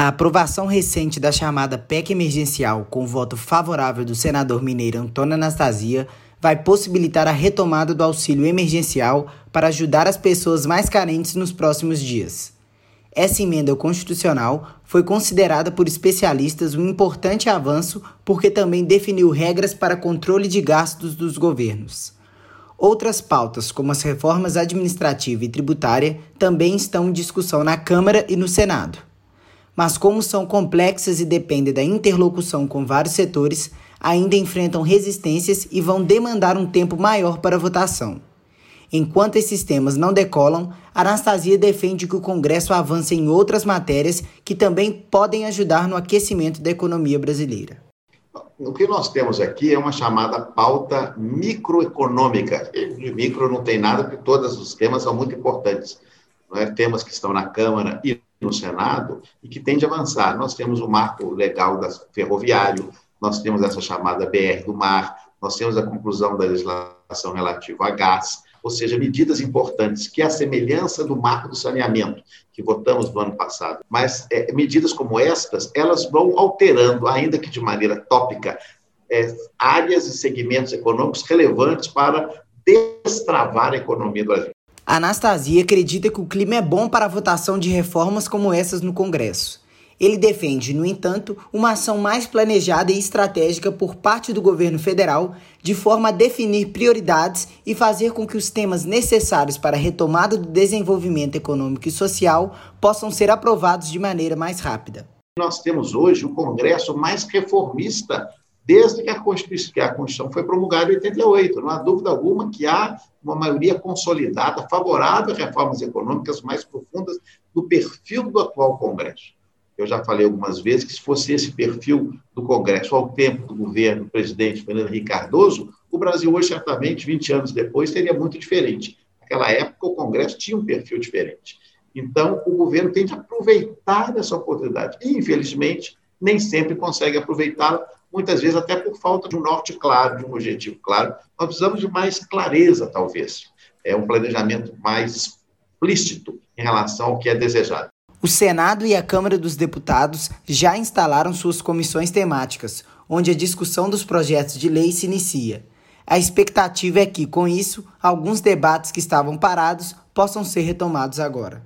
A aprovação recente da chamada PEC emergencial, com voto favorável do senador mineiro Antônio Anastasia, vai possibilitar a retomada do auxílio emergencial para ajudar as pessoas mais carentes nos próximos dias. Essa emenda constitucional foi considerada por especialistas um importante avanço porque também definiu regras para controle de gastos dos governos. Outras pautas, como as reformas administrativa e tributária, também estão em discussão na Câmara e no Senado mas como são complexas e dependem da interlocução com vários setores, ainda enfrentam resistências e vão demandar um tempo maior para votação. Enquanto esses temas não decolam, Anastasia defende que o Congresso avance em outras matérias que também podem ajudar no aquecimento da economia brasileira. O que nós temos aqui é uma chamada pauta microeconômica. De micro não tem nada, porque todos os temas são muito importantes. Não é? Temas que estão na Câmara e no Senado e que tende a avançar. Nós temos o marco legal ferroviário, nós temos essa chamada BR do mar, nós temos a conclusão da legislação relativa a gás, ou seja, medidas importantes que, a semelhança do marco do saneamento, que votamos no ano passado, mas é, medidas como estas, elas vão alterando, ainda que de maneira tópica, é, áreas e segmentos econômicos relevantes para destravar a economia do Brasil. Anastasia acredita que o clima é bom para a votação de reformas como essas no Congresso. Ele defende, no entanto, uma ação mais planejada e estratégica por parte do governo federal, de forma a definir prioridades e fazer com que os temas necessários para a retomada do desenvolvimento econômico e social possam ser aprovados de maneira mais rápida. Nós temos hoje o Congresso mais reformista desde que a Constituição, que a Constituição foi promulgada em 88. Não há dúvida alguma que há uma maioria consolidada favorável a reformas econômicas mais profundas do perfil do atual Congresso. Eu já falei algumas vezes que se fosse esse perfil do Congresso ao tempo do governo do presidente Fernando Henrique Cardoso, o Brasil hoje, certamente, 20 anos depois, seria muito diferente. Naquela época, o Congresso tinha um perfil diferente. Então, o governo tem de aproveitar essa oportunidade. E, infelizmente, nem sempre consegue aproveitá-la, muitas vezes até por falta de um norte claro, de um objetivo claro. Nós precisamos de mais clareza, talvez, é um planejamento mais explícito em relação ao que é desejado. O Senado e a Câmara dos Deputados já instalaram suas comissões temáticas, onde a discussão dos projetos de lei se inicia. A expectativa é que, com isso, alguns debates que estavam parados possam ser retomados agora.